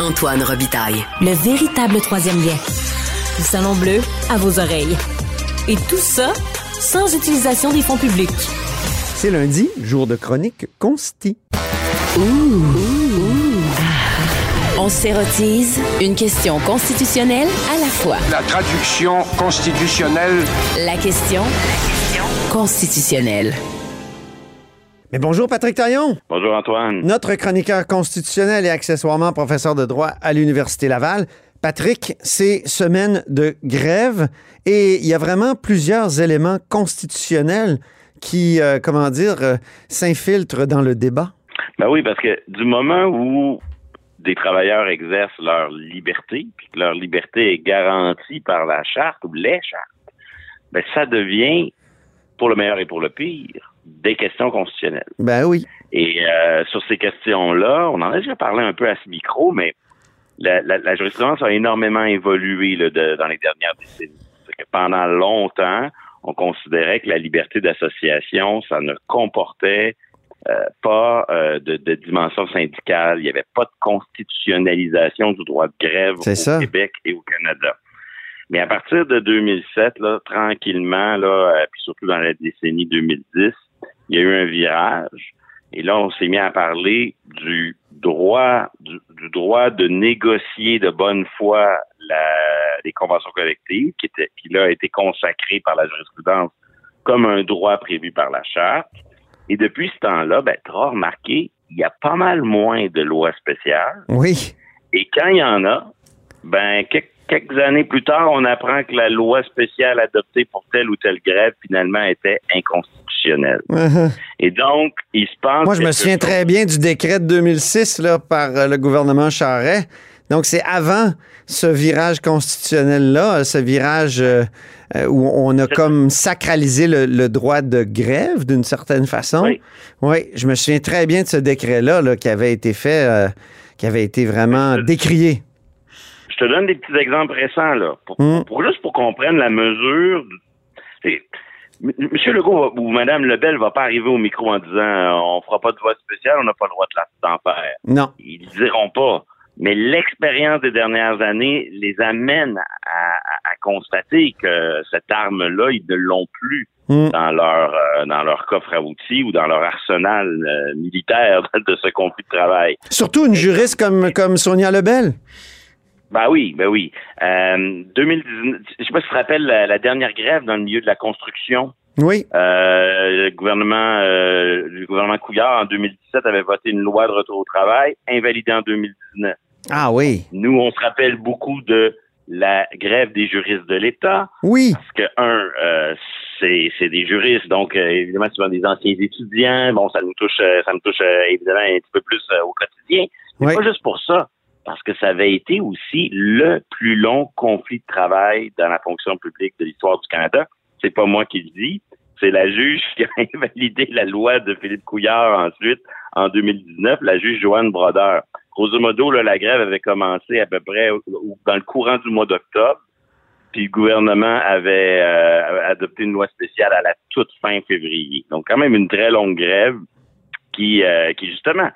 Antoine Robitaille. Le véritable troisième lien. Le salon bleu à vos oreilles. Et tout ça sans utilisation des fonds publics. C'est lundi, jour de chronique consti. On s'érotise une question constitutionnelle à la fois. La traduction constitutionnelle. La question constitutionnelle. Mais bonjour Patrick Taillon, Bonjour Antoine. notre chroniqueur constitutionnel et accessoirement professeur de droit à l'Université Laval. Patrick, c'est semaine de grève et il y a vraiment plusieurs éléments constitutionnels qui, euh, comment dire, euh, s'infiltrent dans le débat. Ben oui, parce que du moment où des travailleurs exercent leur liberté, puis que leur liberté est garantie par la charte ou les chartes, ben ça devient, pour le meilleur et pour le pire, des questions constitutionnelles. Ben oui. Et euh, sur ces questions-là, on en a déjà parlé un peu à ce micro, mais la, la, la jurisprudence a énormément évolué là, de- dans les dernières décennies. Que pendant longtemps, on considérait que la liberté d'association, ça ne comportait euh, pas euh, de, de dimension syndicale. Il n'y avait pas de constitutionnalisation du droit de grève au ça. Québec et au Canada. Mais à partir de 2007, là, tranquillement, là, euh, puis surtout dans la décennie 2010, il y a eu un virage. Et là, on s'est mis à parler du droit, du, du droit de négocier de bonne foi la, les conventions collectives, qui, était, qui là a été consacré par la jurisprudence comme un droit prévu par la charte. Et depuis ce temps-là, ben, tu remarqué, il y a pas mal moins de lois spéciales. Oui. Et quand il y en a, ben quelques, quelques années plus tard, on apprend que la loi spéciale adoptée pour telle ou telle grève finalement était inconstitutionnelle. Et donc, il se passe. Moi, je me souviens chose- très bien du décret de 2006 là, par euh, le gouvernement Charret. Donc, c'est avant ce virage constitutionnel-là, ce virage euh, euh, où on a comme sacralisé le, le droit de grève d'une certaine façon. Oui. Oui, je me souviens très bien de ce décret-là là, qui avait été fait, euh, qui avait été vraiment décrié. Je te donne des petits exemples récents là, pour, Mm. pour- juste pour qu'on prenne la mesure. Monsieur Legault ou Madame Lebel va pas arriver au micro en disant euh, on fera pas de vote spécial, on n'a pas le droit de la- d'en faire. Non. Ils le diront pas. Mais l'expérience des dernières années les amène à, à- à constater que cette arme-là, ils ne l'ont plus Mm. dans leur euh, dans leur coffre à outils ou dans leur arsenal euh, militaire de ce conflit de travail. Surtout une juriste comme, comme Sonia Lebel. Ben oui, ben oui. Euh, 2019, je sais pas si tu te rappelles la, la dernière grève dans le milieu de la construction. Oui. Euh, le gouvernement euh, le gouvernement Couillard en 2017 avait voté une loi de retour au travail invalidée en 2019. Ah oui. Nous, on se rappelle beaucoup de la grève des juristes de l'État Oui. parce que un, euh, c'est c'est des juristes, donc euh, évidemment souvent des anciens étudiants. Bon, ça nous touche, euh, ça nous touche euh, évidemment un petit peu plus euh, au quotidien. Mais Oui. pas juste pour ça, parce que ça avait été aussi le plus long conflit de travail dans la fonction publique de l'histoire du Canada. C'est pas moi qui le dis, c'est la juge qui a invalidé la loi de Philippe Couillard ensuite en 2019, la juge Joanne Brodeur. Grosso modo, là, la grève avait commencé à peu près dans le courant du mois d'octobre. Puis le gouvernement avait euh, adopté une loi spéciale à la toute fin février. Donc quand même une très longue grève qui, euh, qui justement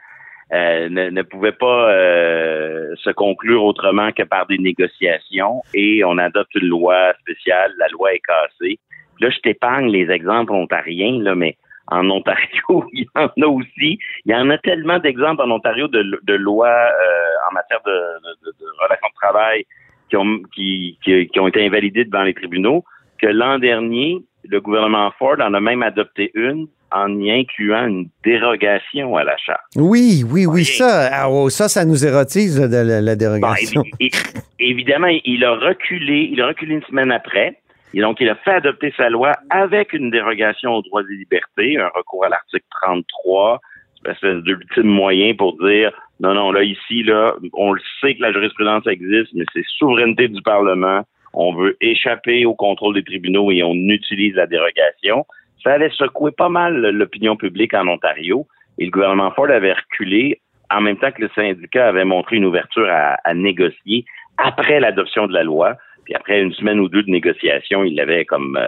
euh, ne, ne pouvait pas euh, se conclure autrement que par des négociations. Et on adopte une loi spéciale, la loi est cassée. Là, je t'épargne les exemples ontariens, là, mais en Ontario, il y en a aussi. Il y en a tellement d'exemples en Ontario de, de lois euh, en matière de, de- de- relations de travail qui ont, qui, qui, qui ont été invalidées devant les tribunaux que l'an dernier, le gouvernement Ford en a même adopté une en y incluant une dérogation à la charte. Oui, oui, oui, ça, ah, oh, ça, ça nous érotise de la, la Bon, dérogation. é- évidemment, il a reculé, il a reculé une semaine après. Et donc, il a fait adopter sa loi avec une dérogation aux droits et libertés, un recours à l'article 33, une espèce d'ultime moyen pour dire non, non, là, ici, là, on le sait que la jurisprudence existe, mais c'est souveraineté du Parlement. On veut échapper au contrôle des tribunaux et on utilise la dérogation. Ça avait secoué pas mal l'opinion publique en Ontario et le gouvernement Ford avait reculé en même temps que le syndicat avait montré une ouverture à, négocier après l'adoption de la loi. Puis après une semaine ou deux de négociation, il l'avait comme euh,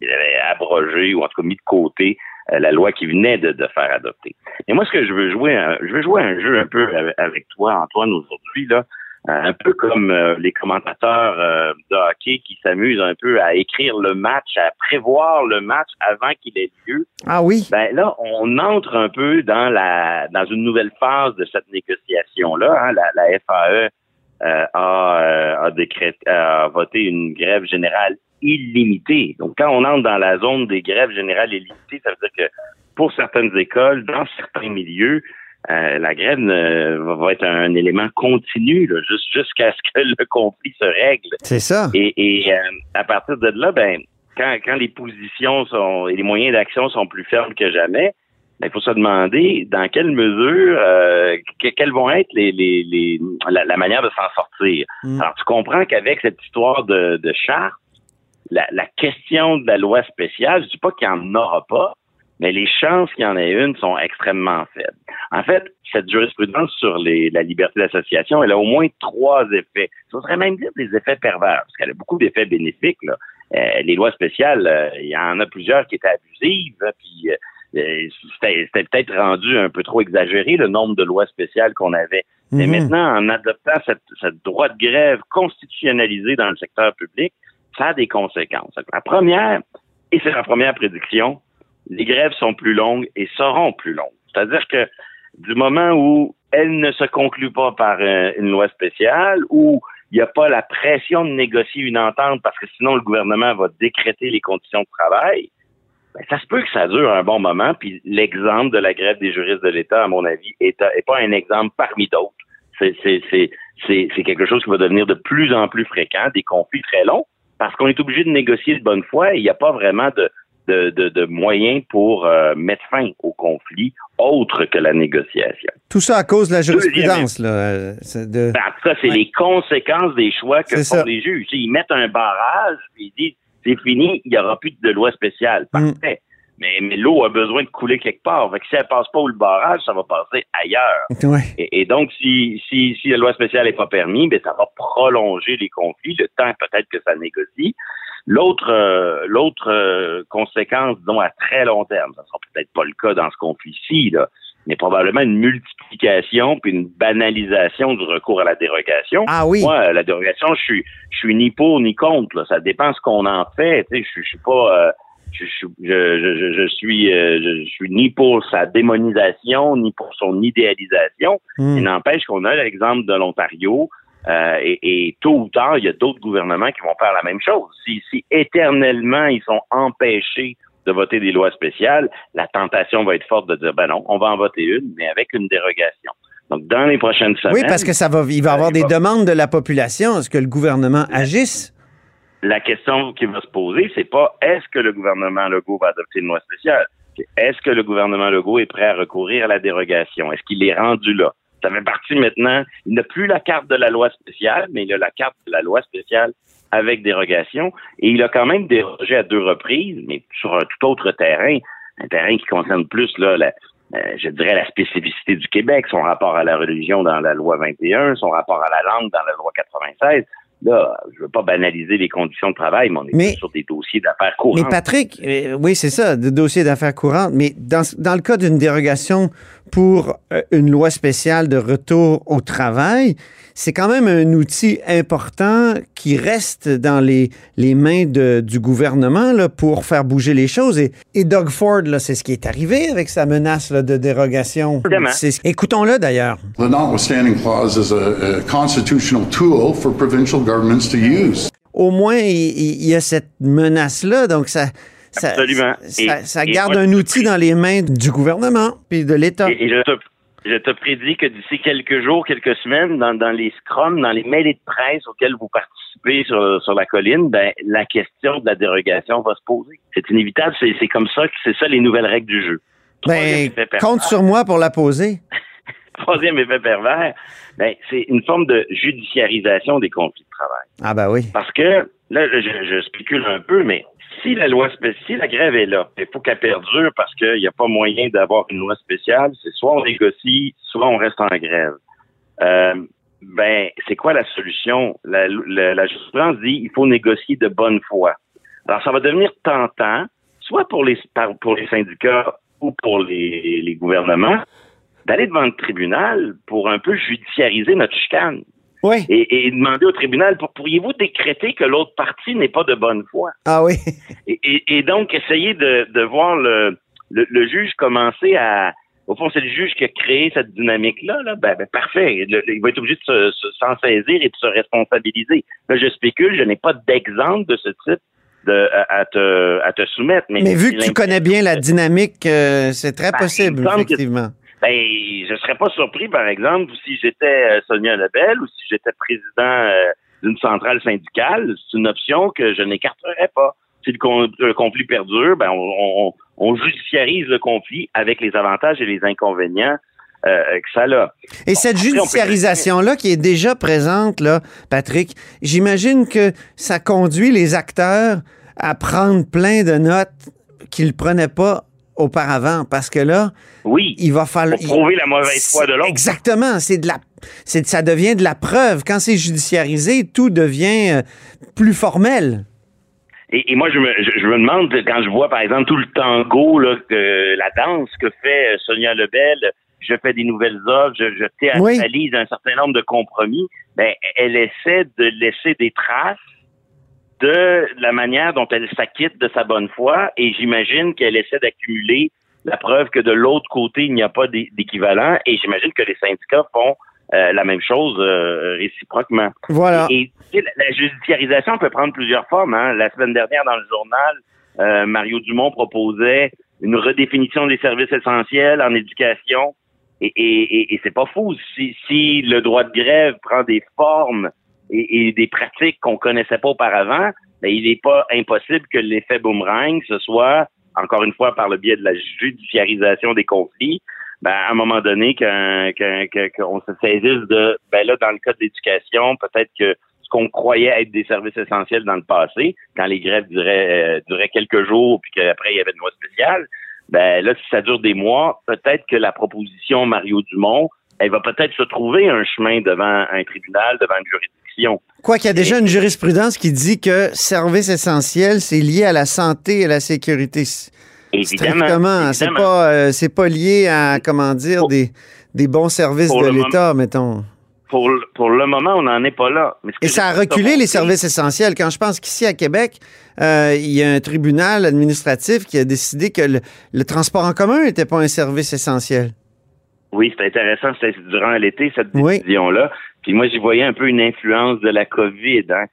il avait abrogé ou en tout cas mis de côté euh, la loi qui venait de, faire adopter. Et moi, ce que je veux jouer, je veux jouer un jeu un peu avec, toi, Antoine, aujourd'hui, là, un peu comme euh, les commentateurs euh, de hockey qui s'amusent un peu à écrire le match, à prévoir le match avant qu'il ait lieu. Ah oui. Ben là, on entre un peu dans la dans une nouvelle phase de cette négociation là. Hein. La, la, FAE euh, a, a, décrété, a voté une grève générale illimitée. Donc quand on entre dans la zone des grèves générales illimitées, ça veut dire que pour certaines écoles, dans certains milieux, euh, la grève va être un élément continu jusqu'à ce que le conflit se règle. C'est ça. Et, euh, à partir de là, ben, quand, quand les positions sont et les moyens d'action sont plus fermes que jamais, ben, il faut se demander dans quelle mesure, euh, quelles vont être les, les, les la, manière de s'en sortir. Mm. Alors, tu comprends qu'avec cette histoire de, de charte, la, la, question de la loi spéciale, je dis pas qu'il n'y en aura pas, mais les chances qu'il y en ait une sont extrêmement faibles. En fait, cette jurisprudence sur les, la liberté d'association, elle a au moins trois effets. Ça serait même dire des effets pervers, parce qu'elle a beaucoup d'effets bénéfiques. Là. Euh, les lois spéciales, euh, il y en a plusieurs qui étaient abusives, hein, puis euh, c'était peut-être rendu un peu trop exagéré le nombre de lois spéciales qu'on avait. Mais mhm. maintenant, en adoptant cette, cette droit de grève constitutionnalisé dans le secteur public, ça a des conséquences. La première, et c'est la première prédiction, les grèves sont plus longues et seront plus longues. C'est-à-dire que du moment où elles ne se concluent pas par euh, une loi spéciale, où il n'y a pas la pression de négocier une entente parce que sinon le gouvernement va décréter les conditions de travail, ben, ça se peut que ça dure un bon moment. Puis l'exemple de la grève des juristes de l'État, à mon avis, est, est pas un exemple parmi d'autres. C'est quelque chose qui va devenir de plus en plus fréquent, des conflits très longs, parce qu'on est obligé de négocier de bonne foi et il n'y a pas vraiment de, de, moyens pour euh, mettre fin au conflit autre que la négociation. Tout ça à cause de la jurisprudence. Là, euh, de... Ben, ça, c'est les conséquences des choix que font les juges. Ils mettent un barrage, puis ils disent c'est fini, il n'y aura plus de loi spéciale. Mm. Parfait. Mais, mais l'eau a besoin de couler quelque part. Fait que si elle passe pas où le barrage, ça va passer ailleurs. Et, donc, si, si, si la loi spéciale n'est pas permise, ben, ça va prolonger les conflits, le temps peut-être que ça négocie. L'autre euh, l'autre euh, conséquence, disons, à très long terme, ça sera peut-être pas le cas dans ce conflit-ci, là, mais probablement une multiplication puis une banalisation du recours à la dérogation. Ah oui. Moi, la dérogation, je suis je suis ni pour ni contre. Là. Ça dépend ce qu'on en fait. Je, je suis pas euh, je, je, je, je, suis je, suis ni pour sa démonisation ni pour son idéalisation. Hmm. Il n'empêche qu'on a l'exemple de l'Ontario euh, et, et, tôt ou tard, il y a d'autres gouvernements qui vont faire la même chose. Si, si éternellement ils sont empêchés de voter des lois spéciales, la tentation va être forte de dire ben non, on va en voter une, mais avec une dérogation. Donc, dans les prochaines semaines. Oui, parce que ça va, il va y avoir des demandes de la population. Est-ce que le gouvernement agisse? La question qui va se poser, c'est pas est-ce que le gouvernement Legault va adopter une loi spéciale? C'est est-ce que le gouvernement Legault est prêt à recourir à la dérogation? Est-ce qu'il est rendu là? Ça fait partie maintenant. Il n'a plus la carte de la loi spéciale, mais il a la carte de la loi spéciale avec dérogation. Et il a quand même dérogé à deux reprises, mais sur un tout autre terrain, un terrain qui concerne plus là, la, euh, je dirais la spécificité du Québec, son rapport à la religion dans la loi 21, son rapport à la langue dans la loi 96. Là, je veux pas banaliser les conditions de travail, mais on est sur des dossiers d'affaires courantes. Mais Patrick, euh, oui, c'est ça, des dossiers d'affaires courantes. Mais dans, dans le cas d'une dérogation pour euh, une loi spéciale de retour au travail, c'est quand même un outil important qui reste dans les, les mains de, du gouvernement là, pour faire bouger les choses. Et, et Doug Ford, c'est ce qui est arrivé avec sa menace là, de dérogation. Écoutons-le d'ailleurs. The notwithstanding clause is a, a constitutional tool for provincial governments to use. Au moins, il, y a cette menace-là, donc ça, ça, Absolument. Ça, ça garde un outil dans les mains du gouvernement puis de l'État. Et, je, te, je te prédis que d'ici quelques jours, quelques semaines, dans, dans les scrums, dans les mails de presse auxquels vous participez sur, sur la colline, ben, la question de la dérogation va se poser. C'est inévitable, c'est comme ça que c'est ça les nouvelles règles du jeu. Ben, compte sur moi pour la poser. Troisième effet pervers, ben, c'est une forme de judiciarisation des conflits de travail. Ah ben oui. Parce que, là, je, je spécule un peu, mais si la loi si la grève est là, il faut qu'elle perdure parce qu'il n'y a pas moyen d'avoir une loi spéciale, c'est soit on négocie, soit on reste en grève. Euh, ben, c'est quoi la solution? La, la, jurisprudence dit il faut négocier de bonne foi. Alors, ça va devenir tentant, soit pour les pour les syndicats ou pour les, les gouvernements, d'aller devant le tribunal pour un peu judiciariser notre chicane. Oui. Et, et demander au tribunal, pour- pourriez-vous décréter que l'autre partie n'est pas de bonne foi? Ah oui. Et, et- et donc, essayer de, de voir le, le, le juge commencer à... Au fond, c'est le juge qui a créé cette dynamique-là. Là. Ben, ben, parfait. Le- il va être obligé de se- se- s'en saisir et de se responsabiliser. Là, je spécule, je n'ai pas d'exemple de ce type de, à, à te, à te soumettre. Mais, Mais vu que tu connais bien la dynamique, euh, c'est très Ben, possible, que- effectivement. Ben, je serais pas surpris, par exemple, si j'étais euh, Sonia Lebel ou si j'étais président euh, d'une centrale syndicale. C'est une option que je n'écarterais pas. Si le, con- le conflit perdure, ben, on, on, on judiciarise le conflit avec les avantages et les inconvénients euh, que ça a. Et cette judiciarisation-là qui est déjà présente, là, Patrick, j'imagine que ça conduit les acteurs à prendre plein de notes qu'ils ne prenaient pas auparavant. Parce que là, Oui, il va falloir. pour prouver la mauvaise foi de l'autre. Exactement. C'est de la. C'est, ça devient de la preuve. Quand c'est judiciarisé, tout devient euh, plus formel. Et, et moi, je me, je, je me demande, quand je vois, par exemple, tout le tango, là, que, la danse que fait euh, Sonia Lebel, je fais des nouvelles œuvres, je, je théâtralise un certain nombre de compromis, ben, elle essaie de laisser des traces de la manière dont elle s'acquitte de sa bonne foi, et j'imagine qu'elle essaie d'accumuler la preuve que de l'autre côté, il n'y a pas d'é- d'équivalent, et j'imagine que les syndicats font euh, la même chose euh, réciproquement. Voilà. Et sais, la, la judiciarisation peut prendre plusieurs formes. Hein. La semaine dernière, dans le journal, euh, Mario Dumont proposait une redéfinition des services essentiels en éducation. Et, et, et, et c'est pas fou. Si, si le droit de grève prend des formes et, et des pratiques qu'on connaissait pas auparavant, ben, il n'est pas impossible que l'effet boomerang, ce soit, encore une fois, par le biais de la judiciarisation des conflits, ben, à un moment donné, qu'un- qu'un- que- qu'on se saisisse de, ben là, dans le cas de l'éducation, peut-être que ce qu'on croyait être des services essentiels dans le passé, quand les grèves duraient, euh, duraient quelques jours, puis qu'après il y avait une loi spéciale, ben là, si ça dure des mois, peut-être que la proposition Mario Dumont, elle va peut-être se trouver un chemin devant un tribunal, devant une juridiction. Quoi qu'il y a déjà une jurisprudence qui dit que service essentiel, c'est lié à la santé et à la sécurité. Évidemment. Strictement. C'est pas, euh, c'est pas lié à, comment dire, des, des bons services de l'État, mettons. Pour, le- pour le moment, on n'en est pas là. Mais Et ça a reculé les services essentiels. Quand je pense qu'ici à Québec, euh, il y a un tribunal administratif qui a décidé que le, le transport en commun n'était pas un service essentiel. Oui, c'est intéressant, c'était durant l'été, cette Oui. décision-là. Puis moi, j'y voyais un peu une influence de la COVID. Hein.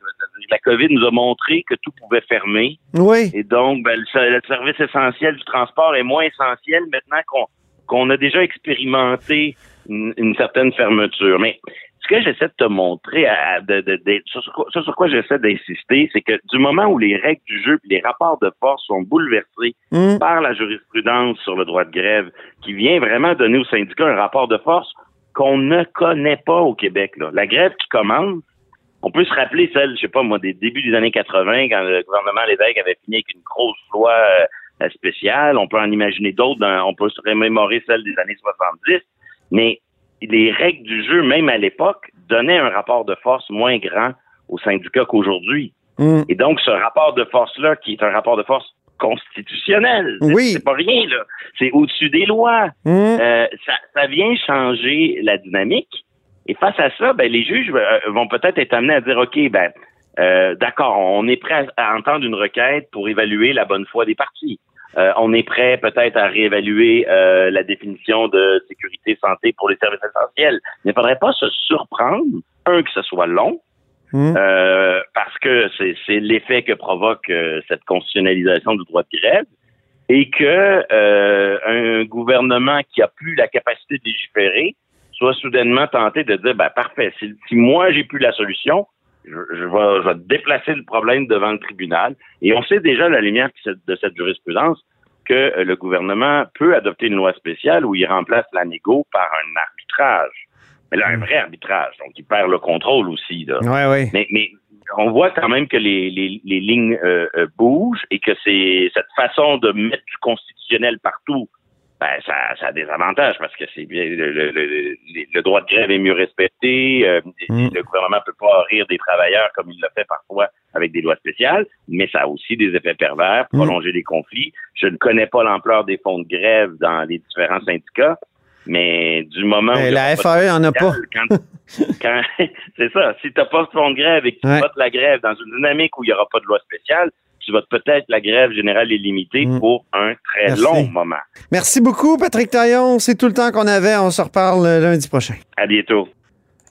La COVID nous a montré que tout pouvait fermer. Oui. Et donc, ben, le, le service essentiel du transport est moins essentiel maintenant qu'on qu'on a déjà expérimenté une, une certaine fermeture. Mais ce que j'essaie de te montrer, à- de, de- de- sur, sur quoi- sur sur quoi j'essaie d'insister, c'est que du moment où les règles du jeu et les rapports de force sont bouleversés Hum. par la jurisprudence sur le droit de grève, qui vient vraiment donner aux syndicats un rapport de force qu'on ne connaît pas au Québec. Là. La grève qui commence, on peut se rappeler celle, je sais pas moi, des débuts des années 80, quand le gouvernement Lévesque avait fini avec une grosse loi euh, spéciale. On peut en imaginer d'autres. dans- on peut se remémorer celle des années 70. Mais les règles du jeu, même à l'époque, donnaient un rapport de force moins grand aux syndicats qu'aujourd'hui. Hum. Et donc, ce rapport de force-là, qui est un rapport de force constitutionnel, c'est- Oui. c'est pas rien, là. C'est au-dessus des lois. Hum. Euh, ça, ça vient changer la dynamique. Et face à ça, ben, les juges euh, vont peut-être être amenés à dire, OK, ben, euh, d'accord, on est prêt à, à entendre une requête pour évaluer la bonne foi des partis. Euh, on est prêt peut-être à réévaluer euh, la définition de sécurité santé pour les services essentiels. Il ne faudrait pas se surprendre, un, que ce soit long, Hum. euh, parce que c'est l'effet que provoque cette constitutionnalisation du droit de grève, et que euh, un gouvernement qui a plus la capacité de légiférer soit soudainement tenté de dire ben parfait, si, si moi j'ai plus la solution, je, je vais, je vais déplacer le problème devant le tribunal. Et on sait déjà à la lumière de cette- de cette jurisprudence que le gouvernement peut adopter une loi spéciale où il remplace la négo par un arbitrage. Mais là, un vrai arbitrage, donc il perd le contrôle aussi. Là. Ouais, ouais. Mais, mais on voit quand même que les, les, les lignes euh, euh, bougent et que c'est cette façon de mettre du constitutionnel partout, ben, ça, ça a des avantages parce que c'est bien le, le, le, le droit de grève est mieux respecté, euh, Mm. le gouvernement peut pas rire des travailleurs comme il le fait parfois avec des lois spéciales, mais ça a aussi des effets pervers, prolonger les conflits. Je ne connais pas l'ampleur des fonds de grève dans les différents syndicats, Mais du moment Ben, où... la FAE en a pas. Quand, quand- c'est ça. Si tu n'as pas de fonds de grève et que tu Ouais. votes la grève dans une dynamique où il n'y aura pas de loi spéciale, tu votes peut-être la grève générale illimitée Mm. pour un très Merci. long moment. Merci beaucoup, Patrick Taillon. C'est tout le temps qu'on avait. On se reparle lundi prochain. À bientôt.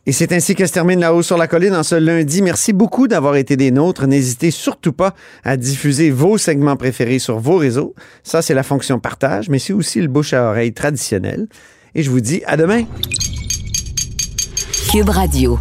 Et c'est ainsi que se termine La Haut sur la Colline en ce lundi. Merci beaucoup d'avoir été des nôtres. N'hésitez surtout pas à diffuser vos segments préférés sur vos réseaux. Ça, c'est la fonction partage, mais c'est aussi le bouche à oreille traditionnel. Et je vous dis à demain. Cube Radio.